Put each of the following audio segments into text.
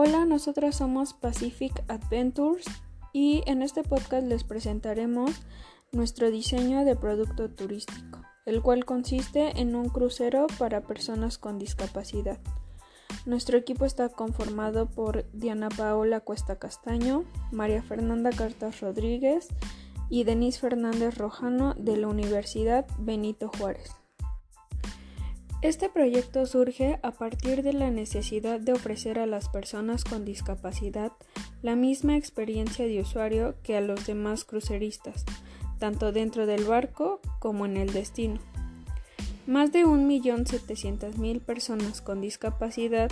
Hola, nosotras somos Pacific Adventures y en este podcast les presentaremos nuestro diseño de producto turístico, el cual consiste en un crucero para personas con discapacidad. Nuestro equipo está conformado por Diana Paola Cuesta Castaño, María Fernanda Cartas Rodríguez y Denise Fernández Rojano de la Universidad Benito Juárez. Este proyecto surge a partir de la necesidad de ofrecer a las personas con discapacidad la misma experiencia de usuario que a los demás cruceristas, tanto dentro del barco como en el destino. Más de 1.700.000 personas con discapacidad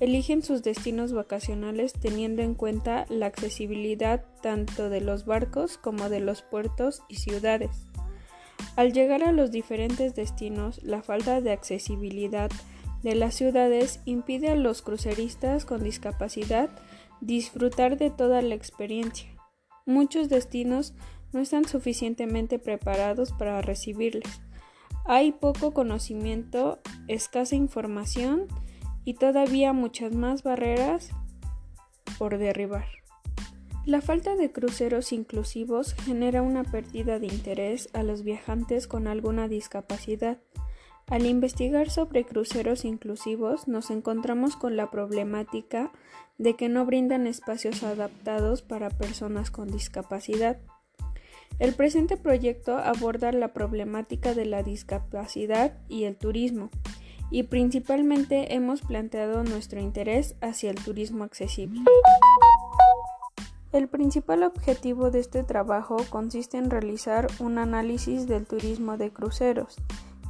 eligen sus destinos vacacionales teniendo en cuenta la accesibilidad tanto de los barcos como de los puertos y ciudades. Al llegar a los diferentes destinos, la falta de accesibilidad de las ciudades impide a los cruceristas con discapacidad disfrutar de toda la experiencia. Muchos destinos no están suficientemente preparados para recibirles. Hay poco conocimiento, escasa información y todavía muchas más barreras por derribar. La falta de cruceros inclusivos genera una pérdida de interés a los viajantes con alguna discapacidad. Al investigar sobre cruceros inclusivos nos encontramos con la problemática de que no brindan espacios adaptados para personas con discapacidad. El presente proyecto aborda la problemática de la discapacidad y el turismo, y principalmente hemos planteado nuestro interés hacia el turismo accesible. El principal objetivo de este trabajo consiste en realizar un análisis del turismo de cruceros,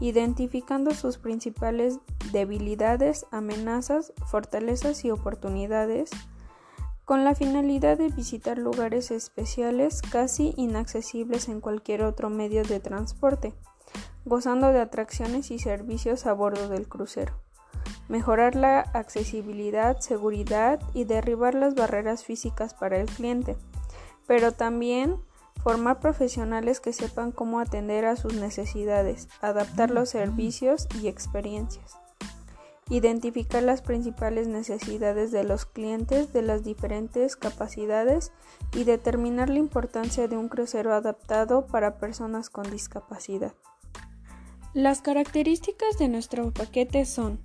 identificando sus principales debilidades, amenazas, fortalezas y oportunidades, con la finalidad de visitar lugares especiales casi inaccesibles en cualquier otro medio de transporte, gozando de atracciones y servicios a bordo del crucero mejorar la accesibilidad, seguridad y derribar las barreras físicas para el cliente, pero también formar profesionales que sepan cómo atender a sus necesidades, adaptar los servicios y experiencias, identificar las principales necesidades de los clientes de las diferentes capacidades y determinar la importancia de un crucero adaptado para personas con discapacidad. Las características de nuestro paquete son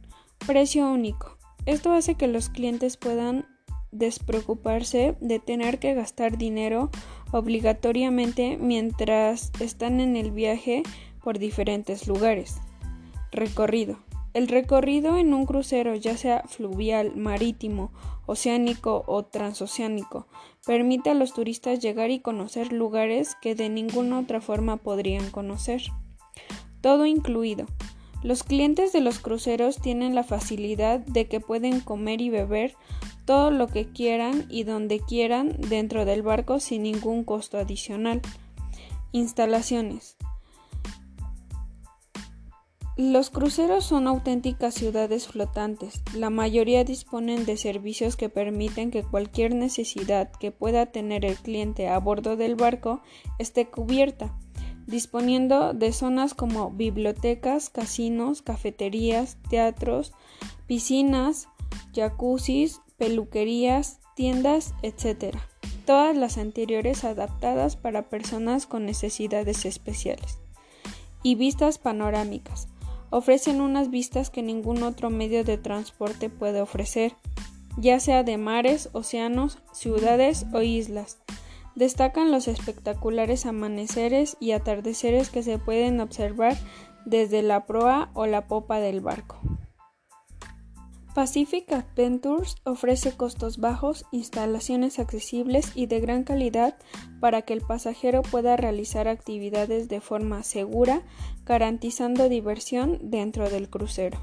Precio único. Esto hace que los clientes puedan despreocuparse de tener que gastar dinero obligatoriamente mientras están en el viaje por diferentes lugares. Recorrido. El recorrido en un crucero, ya sea fluvial, marítimo, oceánico o transoceánico, permite a los turistas llegar y conocer lugares que de ninguna otra forma podrían conocer. Todo incluido. Los clientes de los cruceros tienen la facilidad de que pueden comer y beber todo lo que quieran y donde quieran dentro del barco sin ningún costo adicional. Instalaciones. Los cruceros son auténticas ciudades flotantes. La mayoría disponen de servicios que permiten que cualquier necesidad que pueda tener el cliente a bordo del barco esté cubierta disponiendo de zonas como bibliotecas, casinos, cafeterías, teatros, piscinas, jacuzzis, peluquerías, tiendas, etc. Todas las anteriores adaptadas para personas con necesidades especiales. Y vistas panorámicas. Ofrecen unas vistas que ningún otro medio de transporte puede ofrecer, ya sea de mares, océanos, ciudades o islas Destacan los espectaculares amaneceres y atardeceres que se pueden observar desde la proa o la popa del barco. Pacific Adventures ofrece costos bajos, instalaciones accesibles y de gran calidad para que el pasajero pueda realizar actividades de forma segura, garantizando diversión dentro del crucero.